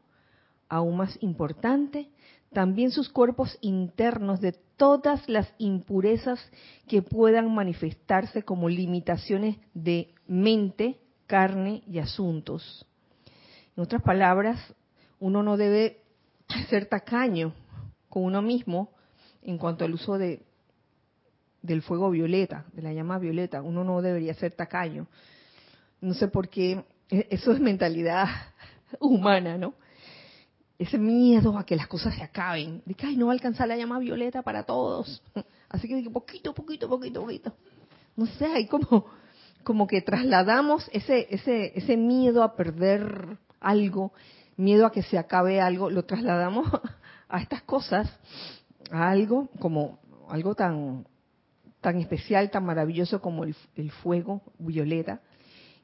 aún más importante, también sus cuerpos internos de todas las impurezas que puedan manifestarse como limitaciones de mente, carne y asuntos. En otras palabras, uno no debe ser tacaño con uno mismo en cuanto al uso de del fuego violeta, de la llama violeta. Uno no debería ser tacaño. No sé por qué, e-, eso es mentalidad humana, ¿no? Ese miedo a que las cosas se acaben. De que, ay, no va a alcanzar la llama violeta para todos. Así que poquito, poquito, poquito, poquito. No sé, hay como como que trasladamos ese, ese, ese miedo a perder algo, miedo a que se acabe algo, lo trasladamos a estas cosas, a algo como algo tan, tan especial, tan maravilloso como el, fuego violeta.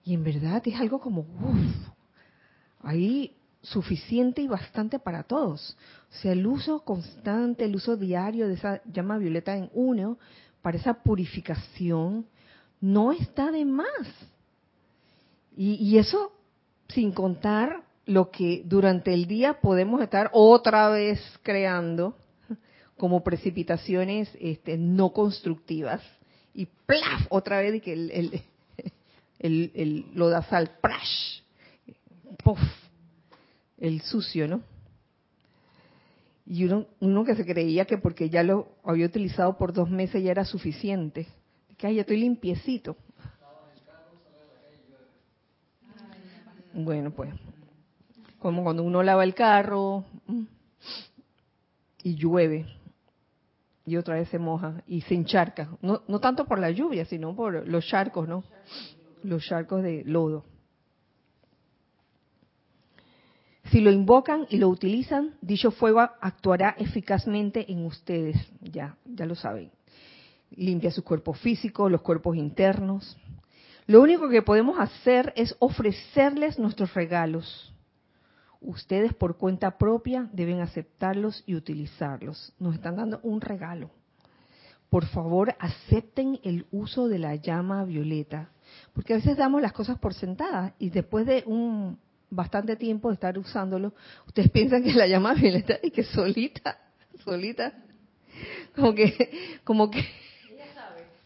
Y en verdad es algo como, uff, ahí suficiente y bastante para todos. O sea, el uso constante, el uso diario de esa llama violeta en uno, para esa purificación, no está de más. Y, eso sin contar lo que durante el día podemos estar otra vez creando como precipitaciones este, no constructivas. Y ¡plaf! Otra vez que el, el, el, el lodazal, ¡prash! ¡Puff! El sucio, ¿no? Y uno, uno que se creía que porque ya lo había utilizado por dos meses ya era suficiente que ya estoy limpiecito. Bueno, pues, como cuando uno lava el carro mm, y llueve y otra vez se moja y se encharca. No, no tanto por la lluvia, sino por los charcos, ¿no? Los charcos de lodo. Si lo invocan y lo utilizan, dicho fuego actuará eficazmente en ustedes. Ya, ya lo saben limpia su cuerpo físico, los cuerpos internos. Lo único que podemos hacer es ofrecerles nuestros regalos. Ustedes por cuenta propia deben aceptarlos y utilizarlos. Nos están dando un regalo. Por favor, acepten el uso de la llama violeta, porque a veces damos las cosas por sentadas y después de un bastante tiempo de estar usándolo, ustedes piensan que la llama violeta y que solita, solita, como que, como que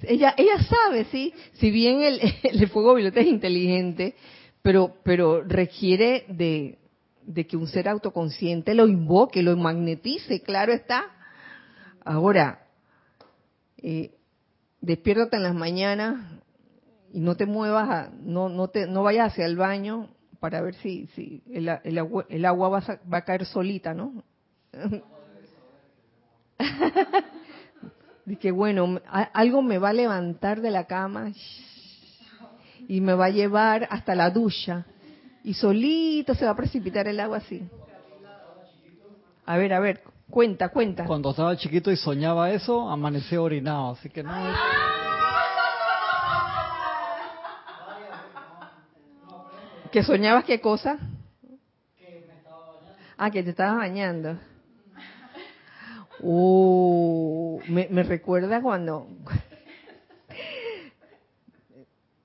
ella ella sabe, sí, si bien el, el fuego violeta es inteligente, pero pero requiere de, de que un ser autoconsciente lo invoque, lo magnetice, claro está. Ahora, eh, despiértate en las mañanas y no te muevas, no no te no vayas hacia el baño para ver si si el, el, agua, el agua va, a, va a caer solita, ¿no? Dije, bueno, algo me va a levantar de la cama y me va a llevar hasta la ducha y solito se va a precipitar el agua así. A ver, a ver, cuenta, cuenta. Cuando estaba chiquito y soñaba eso, amanecí orinado, así que no. ¿Que soñabas qué cosa? Ah, que te estabas bañando. Uh, me, me recuerda cuando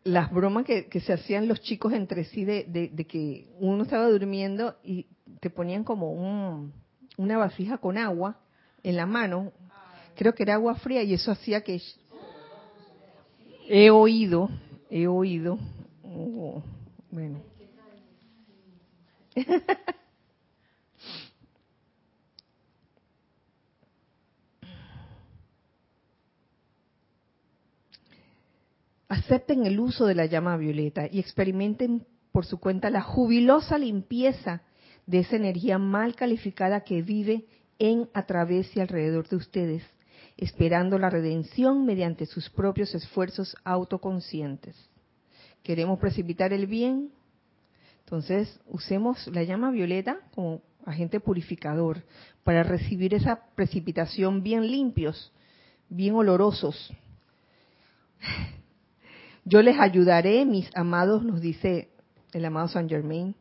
las bromas que, se hacían los chicos entre sí de, de, de, que uno estaba durmiendo y te ponían como un, una vasija con agua en la mano, creo que era agua fría y eso hacía que he oído, he oído, oh, bueno. acepten el uso de la llama violeta y experimenten por su cuenta la jubilosa limpieza de esa energía mal calificada que vive en, a través y alrededor de ustedes, esperando la redención mediante sus propios esfuerzos autoconscientes. ¿Queremos precipitar el bien? Entonces, usemos la llama violeta como agente purificador para recibir esa precipitación bien limpios, bien olorosos. Yo les ayudaré, mis amados, nos dice el amado San Germain,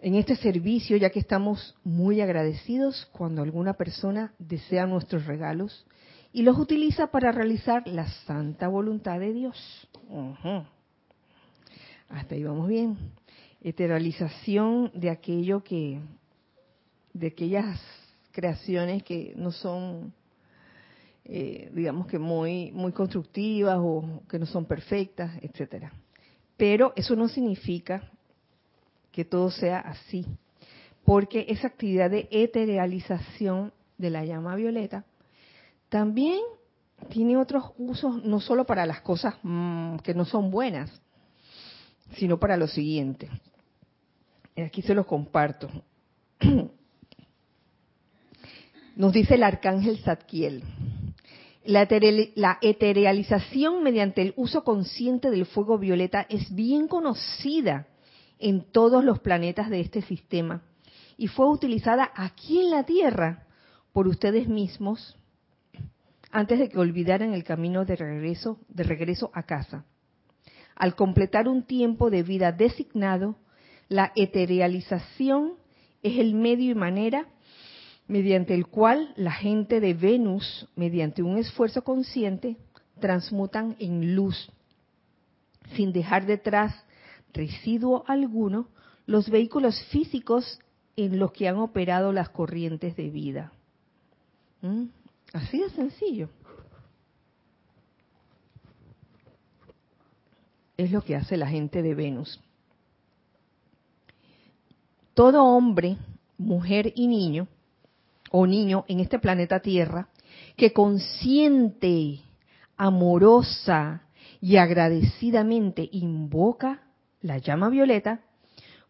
en este servicio, ya que estamos muy agradecidos cuando alguna persona desea nuestros regalos y los utiliza para realizar la santa voluntad de Dios. Uh -huh. Hasta ahí vamos bien. Eteralización de aquello que, de aquellas creaciones que no son eh, digamos que muy muy constructivas o que no son perfectas, etcétera. Pero eso no significa que todo sea así, porque esa actividad de eterealización de la llama violeta también tiene otros usos no solo para las cosas mmm, que no son buenas, sino para lo siguiente. Aquí se los comparto. Nos dice el arcángel Zadkiel, la, eterealización mediante el uso consciente del fuego violeta es bien conocida en todos los planetas de este sistema y fue utilizada aquí en la Tierra por ustedes mismos antes de que olvidaran el camino de regreso, de regreso a casa. Al completar un tiempo de vida designado, la eterealización es el medio y manera mediante el cual la gente de Venus, mediante un esfuerzo consciente, transmutan en luz, sin dejar detrás residuo alguno, los vehículos físicos en los que han operado las corrientes de vida. ¿Mm? Así de sencillo. Es lo que hace la gente de Venus. Todo hombre, mujer y niño o niño en este planeta Tierra que consciente, amorosa y agradecidamente invoca la llama violeta,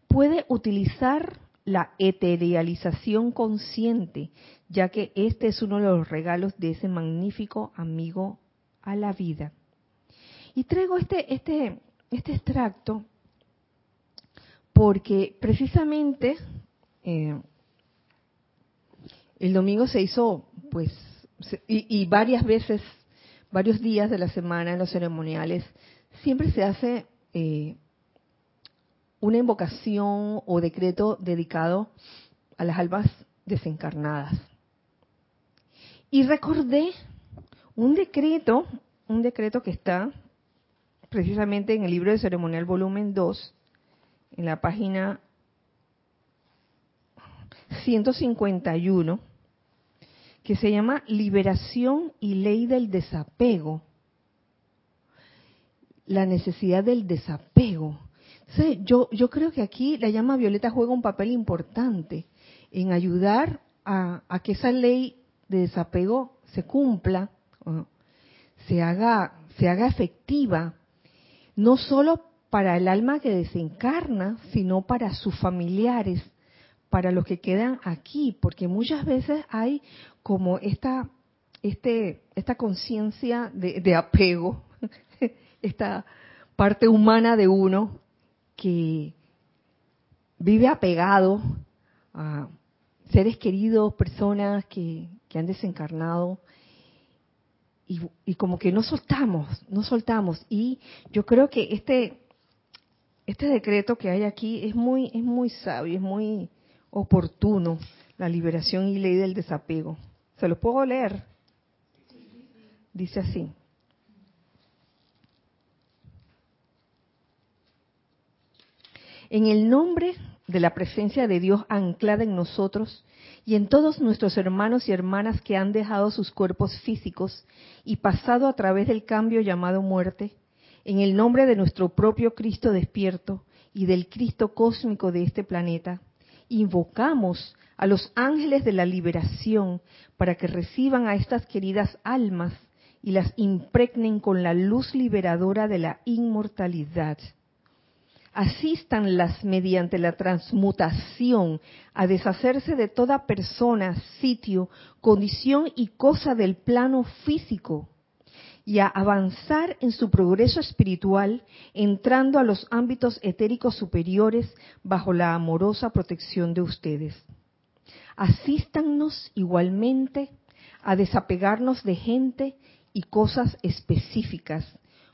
puede utilizar la eterialización consciente, ya que este es uno de los regalos de ese magnífico amigo a la vida. Y traigo este, este, este extracto porque precisamente eh, el domingo se hizo, pues, y, varias veces, varios días de la semana en los ceremoniales, siempre se hace eh, una invocación o decreto dedicado a las almas desencarnadas. Y recordé un decreto, un decreto que está precisamente en el libro de ceremonial volumen 2, en la página 151 que se llama Liberación y Ley del Desapego. La necesidad del desapego. Entonces, yo, yo creo que aquí la llama violeta juega un papel importante en ayudar a, que esa ley de desapego se cumpla, se haga, se haga efectiva, no solo para el alma que desencarna, sino para sus familiares, para los que quedan aquí, porque muchas veces hay como esta, este, esta conciencia de, apego, esta parte humana de uno que vive apegado a seres queridos, personas que, que han desencarnado, y, y, como que no soltamos, no soltamos. Y yo creo que este, este decreto que hay aquí es muy, es muy sabio, es muy oportuno, la liberación y ley del desapego. ¿Se lo puedo leer? Dice así. En el nombre de la presencia de Dios anclada en nosotros y en todos nuestros hermanos y hermanas que han dejado sus cuerpos físicos y pasado a través del cambio llamado muerte, en el nombre de nuestro propio Cristo despierto y del Cristo cósmico de este planeta, invocamos a los ángeles de la liberación para que reciban a estas queridas almas y las impregnen con la luz liberadora de la inmortalidad. Asístanlas mediante la transmutación a deshacerse de toda persona, sitio, condición y cosa del plano físico y a avanzar en su progreso espiritual entrando a los ámbitos etéricos superiores bajo la amorosa protección de ustedes. Asístannos igualmente a desapegarnos de gente y cosas específicas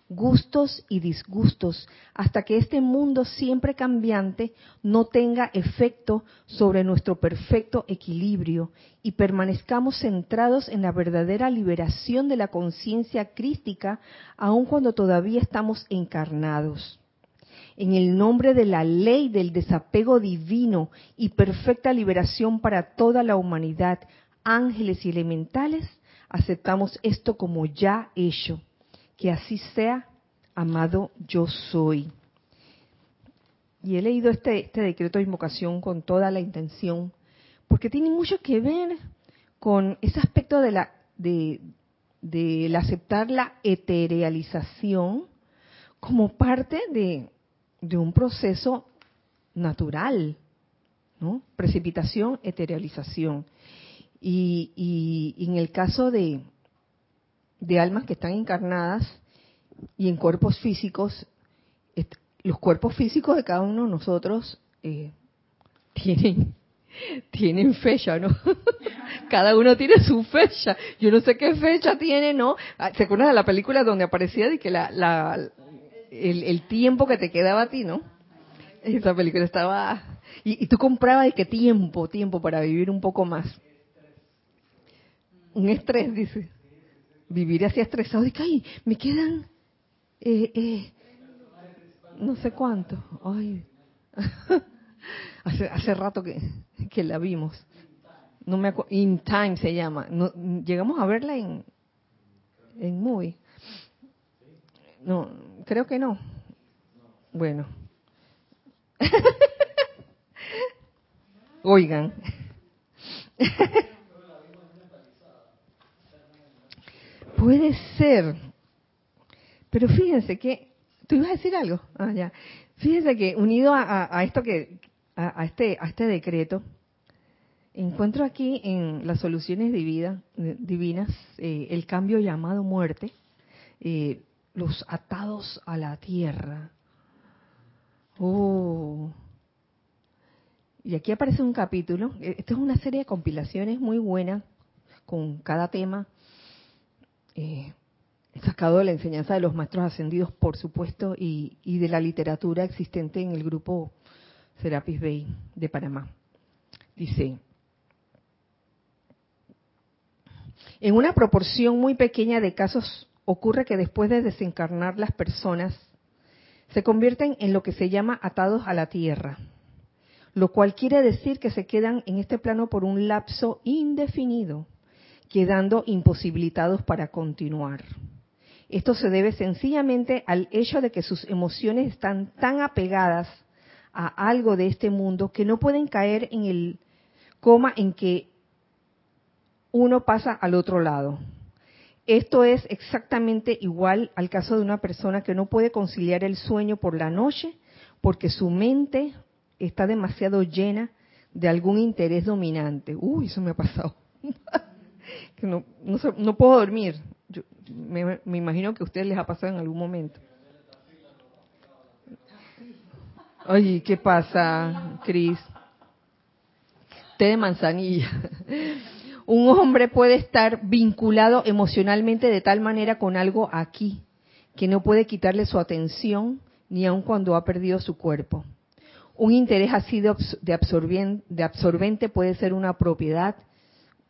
gustos y disgustos, hasta que este mundo siempre cambiante no tenga efecto sobre nuestro perfecto equilibrio y permanezcamos centrados en la verdadera liberación de la conciencia crística, aun cuando todavía estamos encarnados. En el nombre de la ley del desapego divino y perfecta liberación para toda la humanidad, ángeles y elementales, aceptamos esto como ya hecho que así sea, amado yo soy. Y he leído este, este decreto de invocación con toda la intención, porque tiene mucho que ver con ese aspecto de la de, de aceptar la eterealización como parte de, de un proceso natural, ¿no? Precipitación, eterealización. Y, en el caso de, de almas que están encarnadas y en cuerpos físicos, los cuerpos físicos de cada uno de nosotros eh, tienen tienen fecha, ¿no? Cada uno tiene su fecha. Yo no sé qué fecha tiene, ¿no? Ah, ¿Se acuerdan de la película donde aparecía de que la, la el, tiempo que te quedaba a ti, ¿no? Esa película estaba... Y, y tú comprabas de qué tiempo, tiempo para vivir un poco más. Un estrés, dice vivir así estresado y que ay, me quedan eh, eh, no sé cuánto. Ay. hace, hace rato que, que la vimos. No me In Time se llama. Llegamos a verla en en movie. No, creo que no. Bueno. Oigan. Puede ser. Pero fíjense que, ¿tú ibas a decir algo? Ah, ya. Fíjense que unido a, esto que, a, este, a este decreto, encuentro aquí en las soluciones divinas eh, el cambio llamado muerte, eh, los atados a la tierra. Oh. Y aquí aparece un capítulo. Eh, esto es una serie de compilaciones muy buena con cada tema eh, sacado de la enseñanza de los maestros ascendidos, por supuesto, y, de la literatura existente en el grupo Serapis Bay de Panamá. Dice, en una proporción muy pequeña de casos ocurre que después de desencarnar las personas se convierten en lo que se llama atados a la tierra. lo cual quiere decir que se quedan en este plano por un lapso indefinido, quedando imposibilitados para continuar. Esto se debe sencillamente al hecho de que sus emociones están tan apegadas a algo de este mundo que no pueden caer en el coma en que uno pasa al otro lado. Esto es exactamente igual al caso de una persona que no puede conciliar el sueño por la noche porque su mente está demasiado llena de algún interés dominante. Uy, eso me ha pasado. que no, no, puedo dormir. me, me, imagino que a ustedes les ha pasado en algún momento. Ay, ¿qué pasa, Cris? Té de manzanilla. Un hombre puede estar vinculado emocionalmente de tal manera con algo aquí que no puede quitarle su atención ni aun cuando ha perdido su cuerpo. Un interés así de absorbente puede ser una propiedad,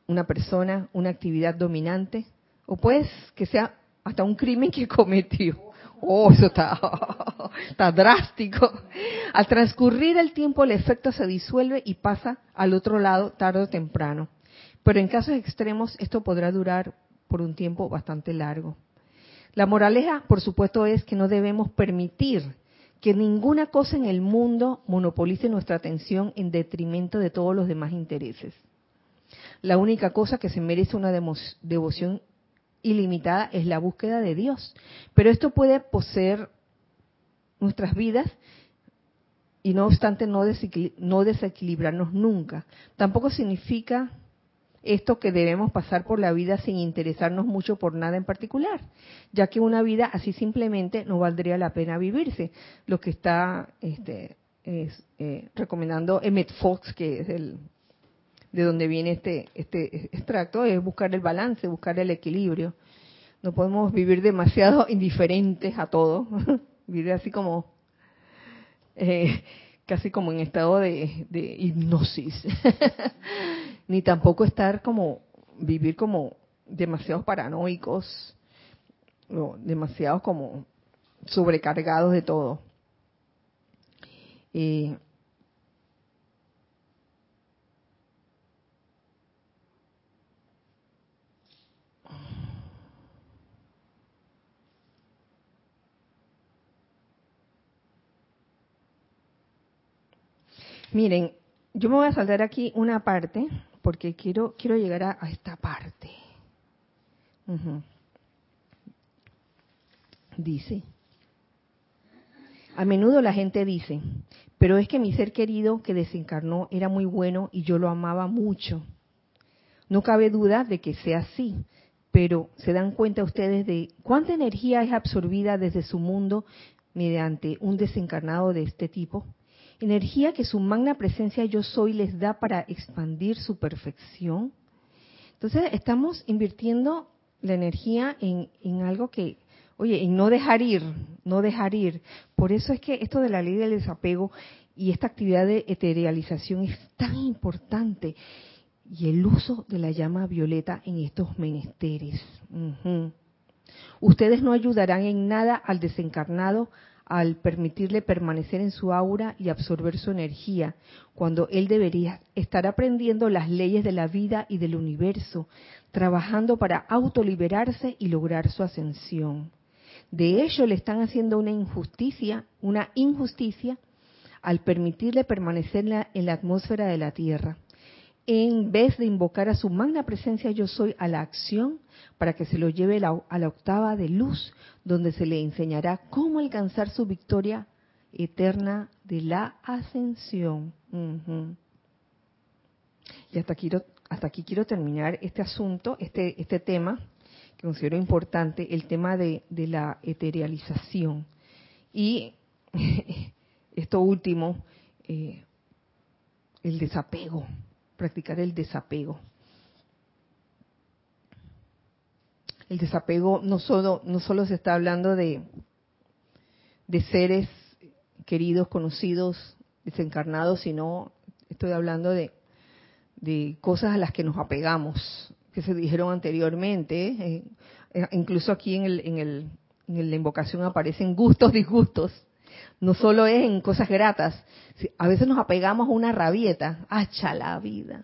una persona, una actividad dominante, o puede que sea hasta un crimen que cometió. Oh, eso está, está drástico. Al transcurrir el tiempo el efecto se disuelve y pasa al otro lado tarde o temprano. Pero en casos extremos esto podrá durar por un tiempo bastante largo. La moraleja, por supuesto, es que no debemos permitir que ninguna cosa en el mundo monopolice nuestra atención en detrimento de todos los demás intereses. La única cosa que se merece una devoción ilimitada es la búsqueda de Dios. Pero esto puede poseer nuestras vidas y no obstante no, desequilibrarnos nunca. Tampoco significa esto que debemos pasar por la vida sin interesarnos mucho por nada en particular, ya que una vida así simplemente no valdría la pena vivirse. Lo que está este, eh, recomendando Emmett Fox, que es el, de donde viene este, este extracto, es buscar el balance, buscar el equilibrio. No podemos vivir demasiado indiferentes a todo, vivir así como, eh, casi como en estado de, hipnosis. ni tampoco estar como, vivir como demasiados paranoicos, o demasiados como sobrecargados de todo. Eh, Miren, yo me voy a saltar aquí una parte porque quiero, quiero llegar a, esta parte. Dice, a menudo la gente dice, pero es que mi ser querido que desencarnó era muy bueno y yo lo amaba mucho. No cabe duda de que sea así, pero ¿se dan cuenta ustedes de cuánta energía es absorbida desde su mundo mediante un desencarnado de este tipo? Energía que su magna presencia yo soy les da para expandir su perfección. Entonces estamos invirtiendo la energía en, en algo que, oye, en no dejar ir, no dejar ir. Por eso es que esto de la ley del desapego y esta actividad de eterialización es tan importante. Y el uso de la llama violeta en estos menesteres. Ustedes no ayudarán en nada al desencarnado al permitirle permanecer en su aura y absorber su energía, cuando él debería estar aprendiendo las leyes de la vida y del universo, trabajando para autoliberarse y lograr su ascensión. De ello le están haciendo una injusticia, una injusticia al permitirle permanecer en la, atmósfera de la Tierra en vez de invocar a su magna presencia yo soy a la acción para que se lo lleve a la octava de luz, donde se le enseñará cómo alcanzar su victoria eterna de la ascensión. Y hasta aquí, hasta aquí quiero terminar este asunto, este, este tema, que considero importante, el tema de, la eterialización. Y esto último, eh, el desapego practicar el desapego. El desapego no solo, no solo se está hablando de, de seres queridos, conocidos, desencarnados, sino estoy hablando de, de cosas a las que nos apegamos, que se dijeron anteriormente. Eh, eh, incluso aquí en, el, en, el, en la invocación aparecen gustos, disgustos. no solo es en cosas gratas, a veces nos apegamos a una rabieta, hacha la vida,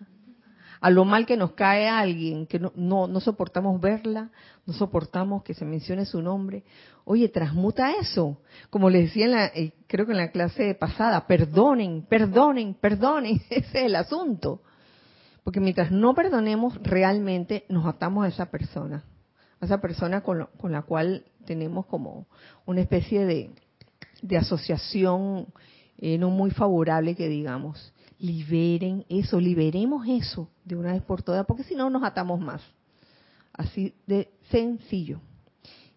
a lo mal que nos cae alguien, que no, no, soportamos verla, no soportamos que se mencione su nombre. Oye, transmuta eso. Como les decía, en la, eh, creo que en la clase pasada, perdonen, perdonen, perdonen, ese es el asunto. Porque mientras no perdonemos, realmente nos atamos a esa persona, a esa persona con, con la cual tenemos como una especie de, de asociación eh, no muy favorable que digamos liberen eso, liberemos eso de una vez por todas, porque si no nos atamos más. Así de sencillo.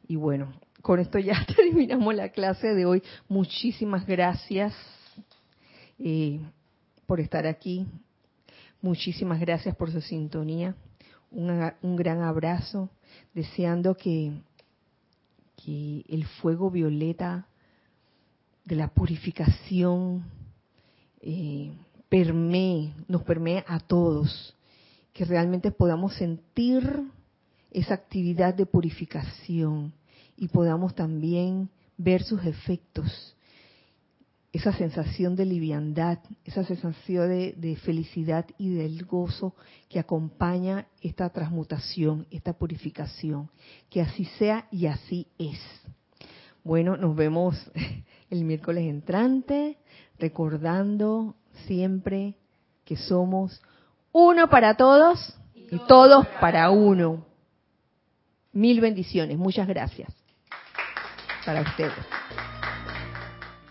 Y bueno, con esto ya terminamos la clase de hoy. Muchísimas gracias eh, por estar aquí. Muchísimas gracias por su sintonía. Un, un gran abrazo, deseando que, que el fuego violeta de la purificación eh, permee, nos permee a todos, que realmente podamos sentir esa actividad de purificación y podamos también ver sus efectos, esa sensación de liviandad, esa sensación de, de, felicidad y del gozo que acompaña esta transmutación, esta purificación. Que así sea y así es. Bueno, nos vemos el miércoles entrante, recordando siempre que somos uno para todos y todos para uno. Mil bendiciones. Muchas gracias para ustedes.